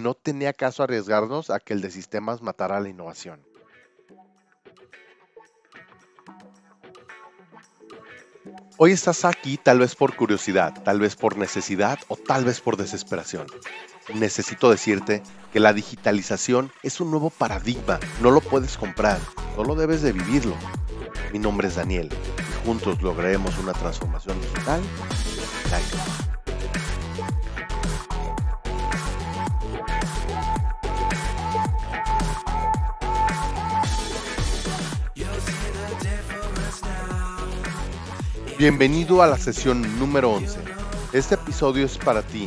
No tenía caso arriesgarnos a que el de sistemas matara la innovación. Hoy estás aquí tal vez por curiosidad, tal vez por necesidad o tal vez por desesperación. Necesito decirte que la digitalización es un nuevo paradigma, no lo puedes comprar, solo debes de vivirlo. Mi nombre es Daniel y juntos lograremos una transformación digital. Bienvenido a la sesión número 11. Este episodio es para ti,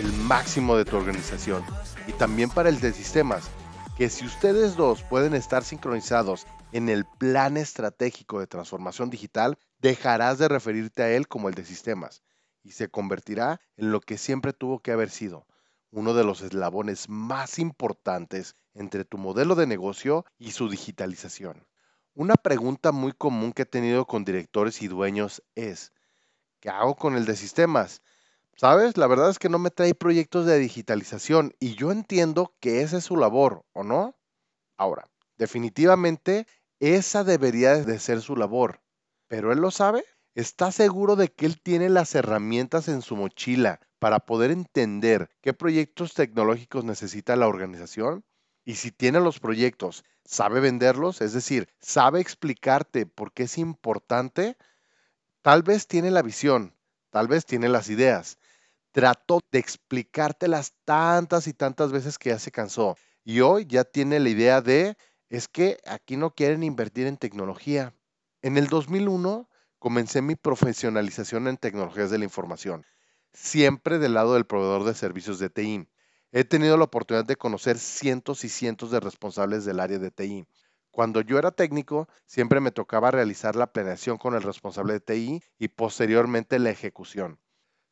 el máximo de tu organización, y también para el de sistemas, que si ustedes dos pueden estar sincronizados en el plan estratégico de transformación digital, dejarás de referirte a él como el de sistemas y se convertirá en lo que siempre tuvo que haber sido, uno de los eslabones más importantes entre tu modelo de negocio y su digitalización. Una pregunta muy común que he tenido con directores y dueños es, ¿qué hago con el de sistemas? ¿Sabes? La verdad es que no me trae proyectos de digitalización y yo entiendo que esa es su labor, ¿o no? Ahora, definitivamente esa debería de ser su labor, pero él lo sabe. ¿Está seguro de que él tiene las herramientas en su mochila para poder entender qué proyectos tecnológicos necesita la organización? Y si tiene los proyectos, ¿sabe venderlos? Es decir, ¿sabe explicarte por qué es importante? Tal vez tiene la visión, tal vez tiene las ideas. Trató de explicártelas tantas y tantas veces que ya se cansó. Y hoy ya tiene la idea de, es que aquí no quieren invertir en tecnología. En el 2001 comencé mi profesionalización en tecnologías de la información, siempre del lado del proveedor de servicios de TI. He tenido la oportunidad de conocer cientos y cientos de responsables del área de TI. Cuando yo era técnico, siempre me tocaba realizar la planeación con el responsable de TI y posteriormente la ejecución.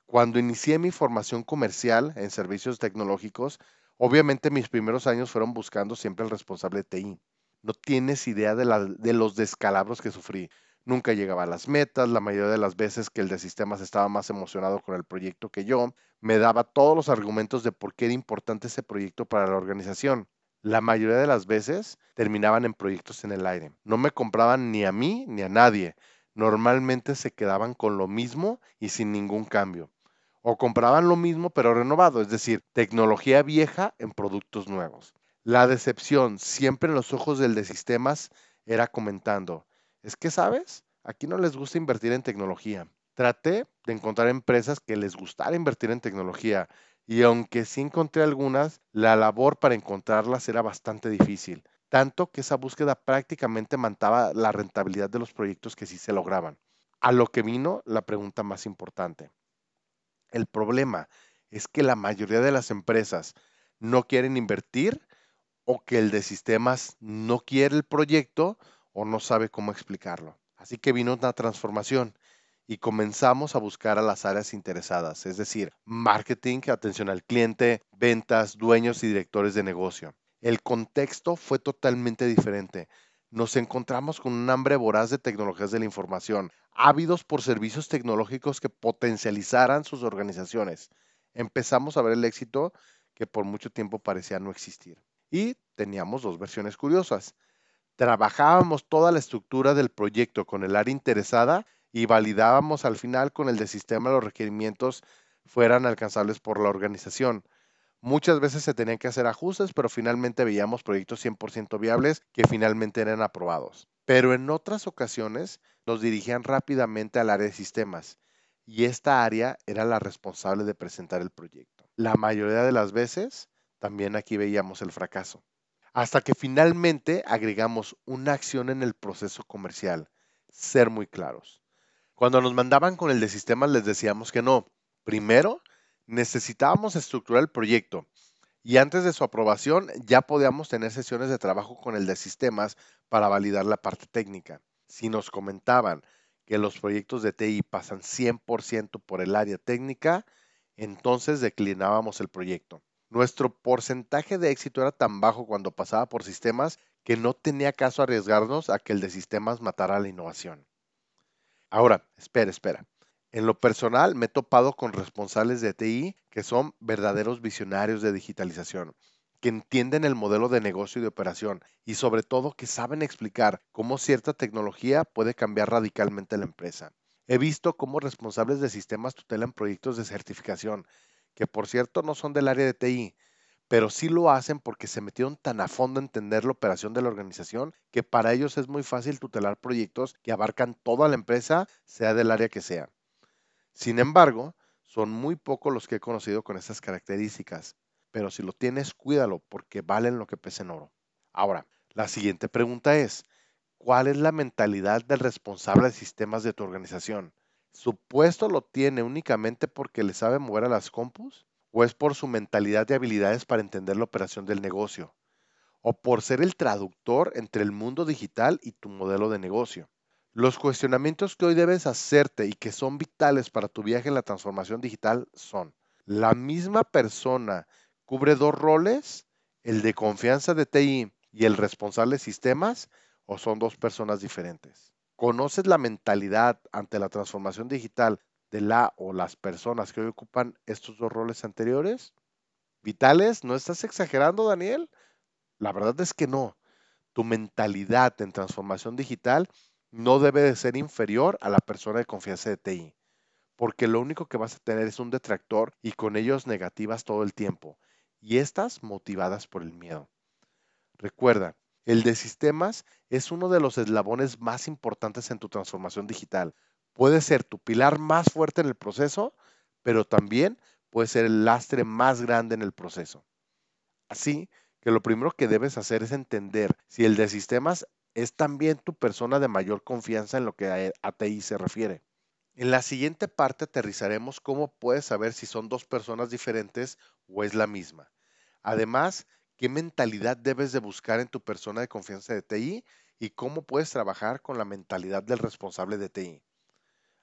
Cuando inicié mi formación comercial en servicios tecnológicos, obviamente mis primeros años fueron buscando siempre el responsable de TI. No tienes idea de, de los descalabros que sufrí nunca llegaba a las metas, la mayoría de las veces que el de sistemas estaba más emocionado con el proyecto que yo, me daba todos los argumentos de por qué era importante ese proyecto para la organización. La mayoría de las veces terminaban en proyectos en el aire. No me compraban ni a mí ni a nadie. Normalmente se quedaban con lo mismo y sin ningún cambio. O compraban lo mismo pero renovado, es decir, tecnología vieja en productos nuevos. La decepción siempre en los ojos del de sistemas era comentando, es que, ¿sabes? Aquí no les gusta invertir en tecnología. Traté de encontrar empresas que les gustara invertir en tecnología y aunque sí encontré algunas, la labor para encontrarlas era bastante difícil, tanto que esa búsqueda prácticamente mantaba la rentabilidad de los proyectos que sí se lograban. A lo que vino la pregunta más importante. El problema es que la mayoría de las empresas no quieren invertir o que el de sistemas no quiere el proyecto o no sabe cómo explicarlo. Así que vino una transformación y comenzamos a buscar a las áreas interesadas, es decir, marketing, atención al cliente, ventas, dueños y directores de negocio. El contexto fue totalmente diferente. Nos encontramos con un hambre voraz de tecnologías de la información, ávidos por servicios tecnológicos que potencializaran sus organizaciones. Empezamos a ver el éxito que por mucho tiempo parecía no existir. Y teníamos dos versiones curiosas trabajábamos toda la estructura del proyecto con el área interesada y validábamos al final con el de sistema los requerimientos fueran alcanzables por la organización. Muchas veces se tenían que hacer ajustes, pero finalmente veíamos proyectos 100% viables que finalmente eran aprobados. Pero en otras ocasiones nos dirigían rápidamente al área de sistemas y esta área era la responsable de presentar el proyecto. La mayoría de las veces también aquí veíamos el fracaso hasta que finalmente agregamos una acción en el proceso comercial, ser muy claros. Cuando nos mandaban con el de sistemas les decíamos que no. Primero, necesitábamos estructurar el proyecto y antes de su aprobación ya podíamos tener sesiones de trabajo con el de sistemas para validar la parte técnica. Si nos comentaban que los proyectos de TI pasan 100% por el área técnica, entonces declinábamos el proyecto. Nuestro porcentaje de éxito era tan bajo cuando pasaba por sistemas que no tenía caso arriesgarnos a que el de sistemas matara la innovación. Ahora, espera, espera. En lo personal, me he topado con responsables de TI que son verdaderos visionarios de digitalización, que entienden el modelo de negocio y de operación y sobre todo que saben explicar cómo cierta tecnología puede cambiar radicalmente la empresa. He visto cómo responsables de sistemas tutelan proyectos de certificación, que por cierto no son del área de TI, pero sí lo hacen porque se metieron tan a fondo a entender la operación de la organización que para ellos es muy fácil tutelar proyectos que abarcan toda la empresa, sea del área que sea. Sin embargo, son muy pocos los que he conocido con estas características, pero si lo tienes, cuídalo porque valen lo que pesa en oro. Ahora, la siguiente pregunta es, ¿cuál es la mentalidad del responsable de sistemas de tu organización? ¿Su puesto lo tiene únicamente porque le sabe mover a las compus? ¿O es por su mentalidad y habilidades para entender la operación del negocio? ¿O por ser el traductor entre el mundo digital y tu modelo de negocio? Los cuestionamientos que hoy debes hacerte y que son vitales para tu viaje en la transformación digital son, ¿la misma persona cubre dos roles, el de confianza de TI y el responsable de sistemas, o son dos personas diferentes? ¿Conoces la mentalidad ante la transformación digital de la o las personas que hoy ocupan estos dos roles anteriores? ¿Vitales? ¿No estás exagerando, Daniel? La verdad es que no. Tu mentalidad en transformación digital no debe de ser inferior a la persona de confianza de TI, porque lo único que vas a tener es un detractor y con ellos negativas todo el tiempo, y estas motivadas por el miedo. Recuerda, el de sistemas es uno de los eslabones más importantes en tu transformación digital. Puede ser tu pilar más fuerte en el proceso, pero también puede ser el lastre más grande en el proceso. Así que lo primero que debes hacer es entender si el de sistemas es también tu persona de mayor confianza en lo que a TI se refiere. En la siguiente parte aterrizaremos cómo puedes saber si son dos personas diferentes o es la misma. Además, qué mentalidad debes de buscar en tu persona de confianza de TI y cómo puedes trabajar con la mentalidad del responsable de TI.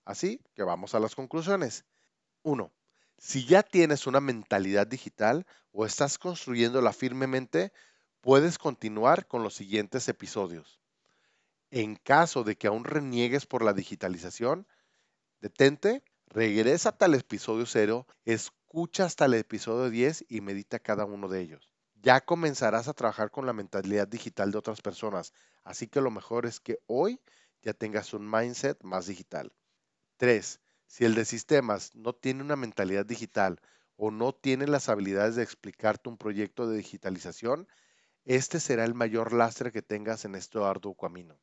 Así que vamos a las conclusiones. 1. Si ya tienes una mentalidad digital o estás construyéndola firmemente, puedes continuar con los siguientes episodios. En caso de que aún reniegues por la digitalización, detente, regresa hasta el episodio 0, escucha hasta el episodio 10 y medita cada uno de ellos. Ya comenzarás a trabajar con la mentalidad digital de otras personas, así que lo mejor es que hoy ya tengas un mindset más digital. 3. Si el de sistemas no tiene una mentalidad digital o no tiene las habilidades de explicarte un proyecto de digitalización, este será el mayor lastre que tengas en este arduo camino.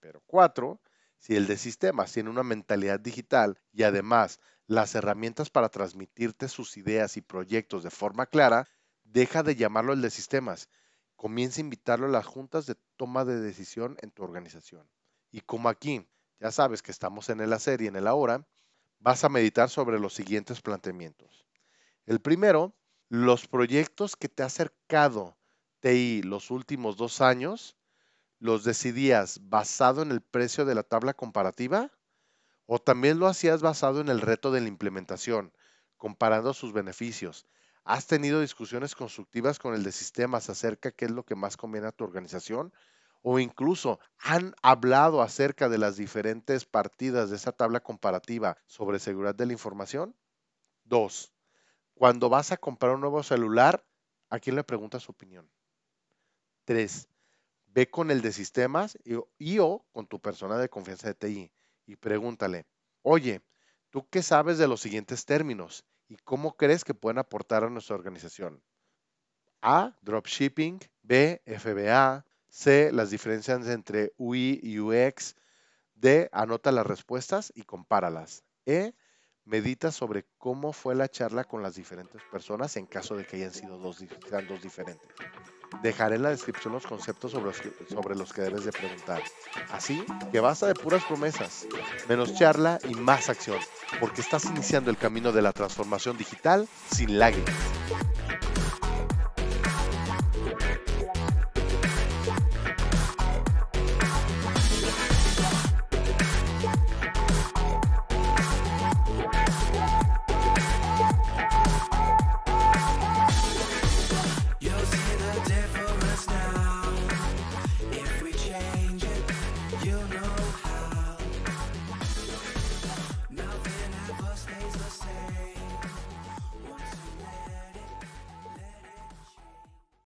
Pero cuatro, si el de sistemas tiene una mentalidad digital y además las herramientas para transmitirte sus ideas y proyectos de forma clara, deja de llamarlo el de sistemas. Comienza a invitarlo a las juntas de toma de decisión en tu organización. Y como aquí ya sabes que estamos en el hacer y en el ahora, vas a meditar sobre los siguientes planteamientos. El primero, los proyectos que te ha acercado TI los últimos dos años, ¿los decidías basado en el precio de la tabla comparativa? ¿O también lo hacías basado en el reto de la implementación, comparando sus beneficios? ¿Has tenido discusiones constructivas con el de sistemas acerca qué es lo que más conviene a tu organización? ¿O incluso han hablado acerca de las diferentes partidas de esa tabla comparativa sobre seguridad de la información? Dos, cuando vas a comprar un nuevo celular, ¿a quién le preguntas su opinión? Tres, ve con el de sistemas y, o con tu persona de confianza de TI y pregúntale, oye, ¿tú qué sabes de los siguientes términos y cómo crees que pueden aportar a nuestra organización? A, dropshipping, B, FBA, C, las diferencias entre UI y UX, D, anota las respuestas y compáralas. E, medita sobre cómo fue la charla con las diferentes personas en caso de que hayan sido dos, dos diferentes. Dejaré en la descripción los conceptos sobre los, que, sobre los que debes de preguntar. Así que basta de puras promesas, menos charla y más acción, porque estás iniciando el camino de la transformación digital sin lágrimas.